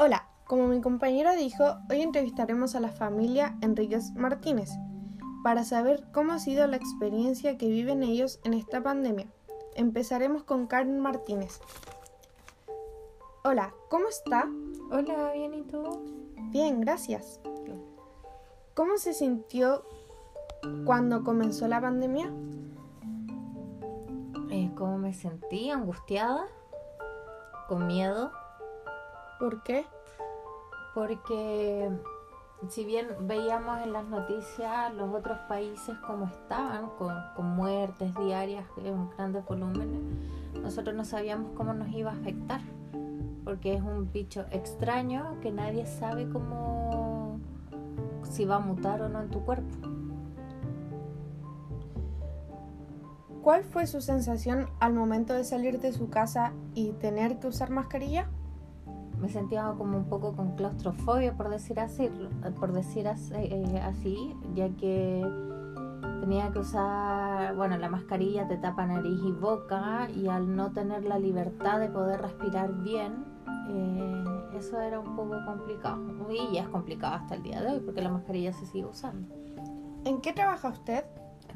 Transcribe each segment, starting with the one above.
Hola, como mi compañero dijo, hoy entrevistaremos a la familia Enríquez Martínez para saber cómo ha sido la experiencia que viven ellos en esta pandemia. Empezaremos con Karen Martínez. Hola, ¿cómo está? Hola, bien, ¿y tú? Bien, gracias. ¿Cómo se sintió cuando comenzó la pandemia? Eh, ¿Cómo me sentí? ¿Angustiada? ¿Con miedo? ¿Por qué? Porque si bien veíamos en las noticias los otros países como estaban, con, con muertes diarias en grandes volúmenes, nosotros no sabíamos cómo nos iba a afectar, porque es un bicho extraño que nadie sabe cómo si va a mutar o no en tu cuerpo. ¿Cuál fue su sensación al momento de salir de su casa y tener que usar mascarilla? Me sentía como un poco con claustrofobia, por decir así, por decir así, eh, así, ya que tenía que usar, bueno, la mascarilla te tapa nariz y boca y al no tener la libertad de poder respirar bien, eh, eso era un poco complicado. Y ya es complicado hasta el día de hoy porque la mascarilla se sigue usando. ¿En qué trabaja usted?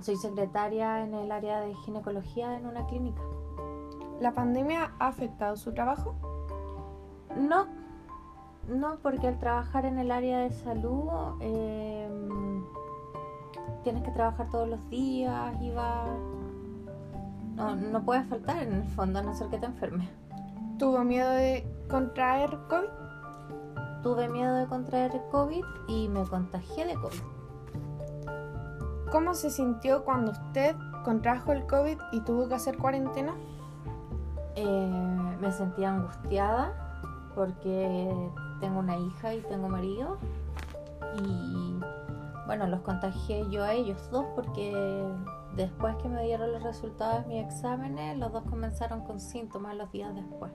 Soy secretaria en el área de ginecología en una clínica. ¿La pandemia ha afectado su trabajo? No, no, porque al trabajar en el área de salud eh, tienes que trabajar todos los días y va... No, no puedes faltar en el fondo, a no ser que te enfermes. ¿Tuvo miedo de contraer COVID? Tuve miedo de contraer COVID y me contagié de COVID. ¿Cómo se sintió cuando usted contrajo el COVID y tuvo que hacer cuarentena? Eh, me sentía angustiada porque tengo una hija y tengo marido y bueno, los contagié yo a ellos dos porque después que me dieron los resultados de mis exámenes, los dos comenzaron con síntomas los días después.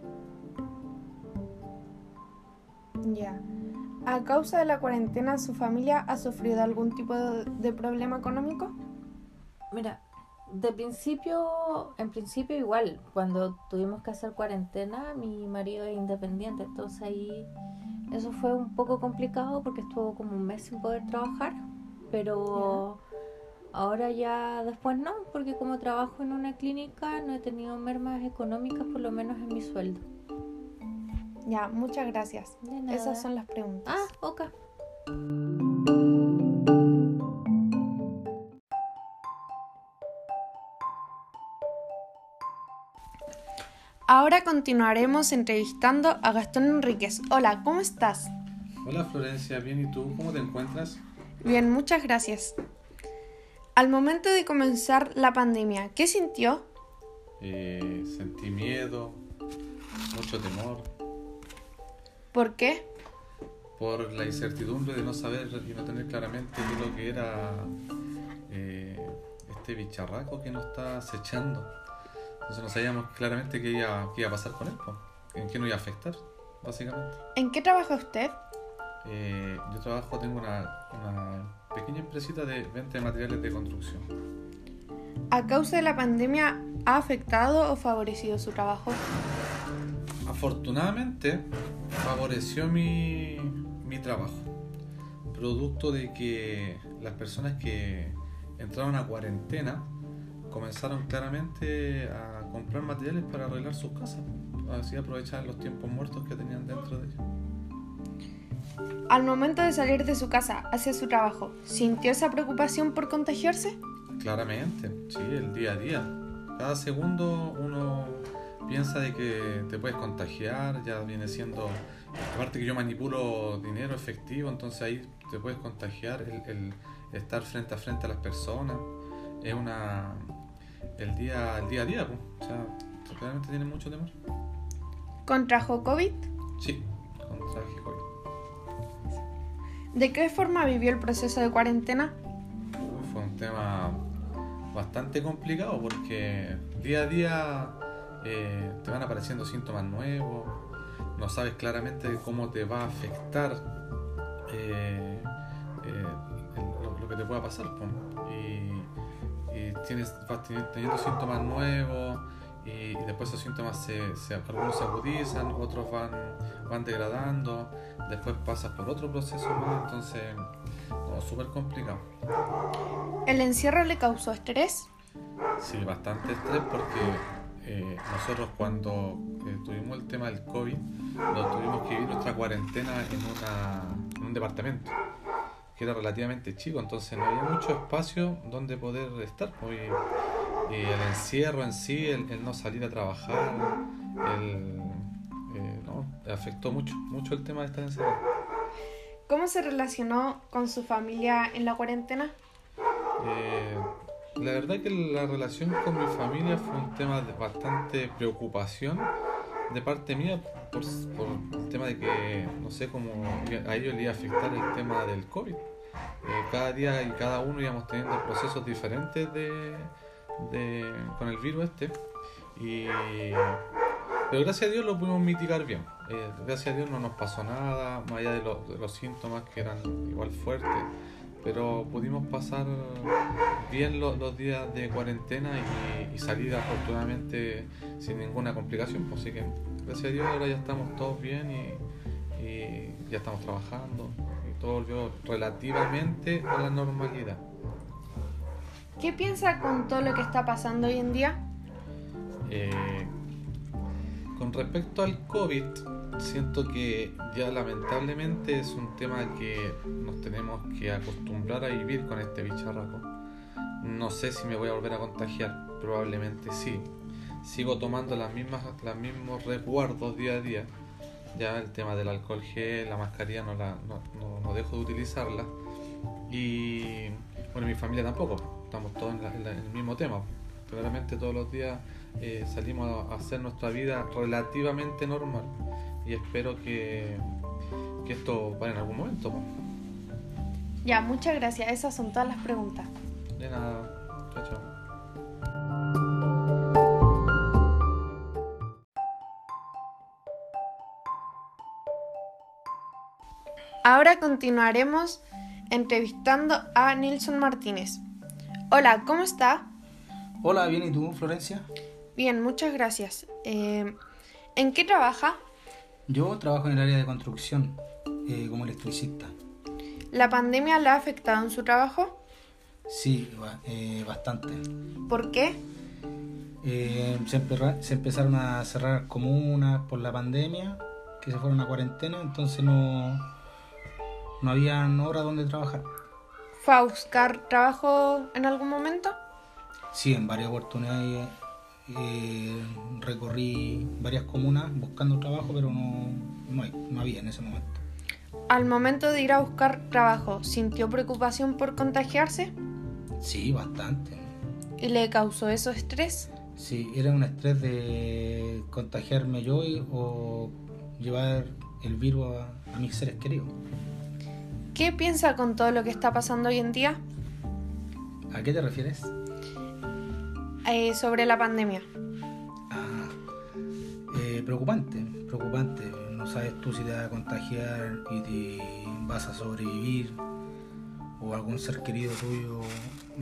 Ya. ¿A causa de la cuarentena su familia ha sufrido algún tipo de, de problema económico? Mira, de principio, en principio igual, cuando tuvimos que hacer cuarentena, mi marido es independiente, entonces ahí eso fue un poco complicado porque estuvo como un mes sin poder trabajar, pero ahora ya después no, porque como trabajo en una clínica no he tenido mermas económicas, por lo menos en mi sueldo. Ya, muchas gracias. Esas son las preguntas. Ah, ok. Ahora continuaremos entrevistando a Gastón Enríquez. Hola, ¿cómo estás? Hola Florencia, bien, ¿y tú? ¿Cómo te encuentras? Bien, muchas gracias. Al momento de comenzar la pandemia, ¿qué sintió? Eh, sentí miedo, mucho temor. ¿Por qué? Por la incertidumbre de no saber y no tener claramente qué es lo que era eh, este bicharraco que nos está acechando. Entonces no sabíamos claramente qué iba, qué iba a pasar con él, en qué nos iba a afectar, básicamente. ¿En qué trabaja usted? Eh, yo trabajo, tengo una, una pequeña empresita de venta de materiales de construcción. ¿A causa de la pandemia ha afectado o favorecido su trabajo? Afortunadamente favoreció mi, mi trabajo, producto de que las personas que entraron a cuarentena comenzaron claramente a comprar materiales para arreglar sus casas, así aprovechar los tiempos muertos que tenían dentro de ellos. Al momento de salir de su casa hacia su trabajo, ¿sintió esa preocupación por contagiarse? Claramente, sí, el día a día. Cada segundo uno piensa de que te puedes contagiar, ya viene siendo, aparte que yo manipulo dinero efectivo, entonces ahí te puedes contagiar, el, el estar frente a frente a las personas, es una, el día, el día a día, pues. o sea, realmente tiene mucho temor. ¿Contrajo COVID? Sí, contraje COVID. ¿De qué forma vivió el proceso de cuarentena? Fue un tema bastante complicado porque día a día eh, te van apareciendo síntomas nuevos, no sabes claramente cómo te va a afectar eh, eh, lo, lo que te pueda pasar. Y, y tienes, vas teni- teniendo síntomas nuevos y, después esos síntomas se, se, algunos se agudizan, otros van, van degradando, después pasas por otro proceso más, entonces no, súper complicado. ¿El encierro le causó estrés? Sí, bastante estrés porque eh, nosotros cuando eh, tuvimos el tema del COVID, lo tuvimos que vivir nuestra cuarentena en, una, en un departamento que era relativamente chico, entonces no había mucho espacio donde poder estar. Pues, y, el encierro en sí, el, no salir a trabajar, el, eh, no, afectó mucho, mucho el tema de estar encerrado. ¿Cómo se relacionó con su familia en la cuarentena? Eh, la verdad que la relación con mi familia fue un tema de bastante preocupación de parte mía por, el tema de que no sé cómo a ellos le iba a afectar el tema del COVID. Eh, cada día y cada uno íbamos teniendo procesos diferentes de, con el virus este. Y, pero gracias a Dios lo pudimos mitigar bien. Eh, gracias a Dios no nos pasó nada, más allá de, de los síntomas que eran igual fuertes pero pudimos pasar bien los, días de cuarentena y, salir afortunadamente sin ninguna complicación. Pues, así que gracias a Dios ahora ya estamos todos bien y, y, ya estamos trabajando y todo volvió relativamente a la normalidad. ¿Qué piensa con todo lo que está pasando hoy en día? Eh, con respecto al COVID, siento que ya lamentablemente es un tema que nos tenemos que acostumbrar a vivir con este bicharraco. No sé si me voy a volver a contagiar, probablemente sí. Sigo tomando las mismas, los mismos resguardos día a día. Ya el tema del alcohol gel, la mascarilla no, la, no, dejo de utilizarla. Y bueno, mi familia tampoco. Estamos todos en, el mismo tema. Claramente todos los días eh, salimos a hacer nuestra vida relativamente normal y espero que, que esto vaya en algún momento. Ya, muchas gracias. Esas son todas las preguntas. De nada. Chao, chao. Ahora continuaremos entrevistando a Nilson Martínez. Hola, ¿cómo está? Hola, bien, ¿y tú, Florencia? Bien, muchas gracias. Eh, ¿En qué trabaja? Yo trabajo en el área de construcción eh, como electricista. ¿La pandemia le ha afectado en su trabajo? Sí, eh, bastante. ¿Por qué? Eh, se, se, empezaron a cerrar comunas por la pandemia, que se fueron a cuarentena, entonces no, no había hora donde trabajar. ¿Fue a buscar trabajo en algún momento? Sí, en varias oportunidades eh, recorrí varias comunas buscando trabajo, pero no, no, había en ese momento. Al momento de ir a buscar trabajo, ¿sintió preocupación por contagiarse? Sí, bastante. ¿Y le causó eso estrés? Sí, era un estrés de contagiarme yo o llevar el virus a, a mis seres queridos. ¿Qué piensa con todo lo que está pasando hoy en día? ¿A qué te refieres? Eh, sobre la pandemia? Ah, eh, preocupante, preocupante. No sabes tú si te vas a contagiar y te vas a sobrevivir o algún ser querido tuyo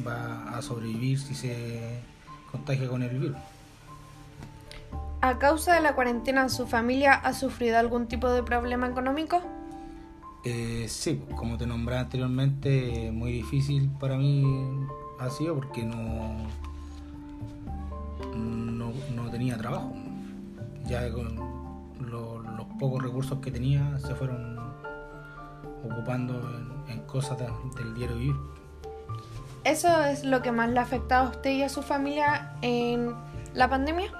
va a sobrevivir si se contagia con el virus. ¿A causa de la cuarentena su familia ha sufrido algún tipo de problema económico? Eh, sí, como te nombré anteriormente, muy difícil para mí ha sido porque no, tenía trabajo. Ya con los pocos recursos que tenía se fueron ocupando en, cosas del diario vivir. ¿Eso es lo que más le ha afectado a usted y a su familia en la pandemia?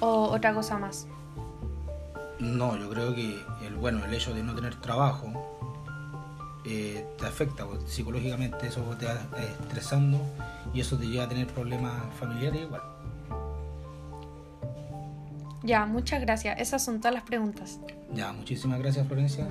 ¿O otra cosa más? No, yo creo que el bueno, el hecho de no tener trabajo eh, te afecta pues, psicológicamente, eso te va estresando y eso te lleva a tener problemas familiares igual. Ya, muchas gracias. Esas son todas las preguntas. Ya, muchísimas gracias Florencia.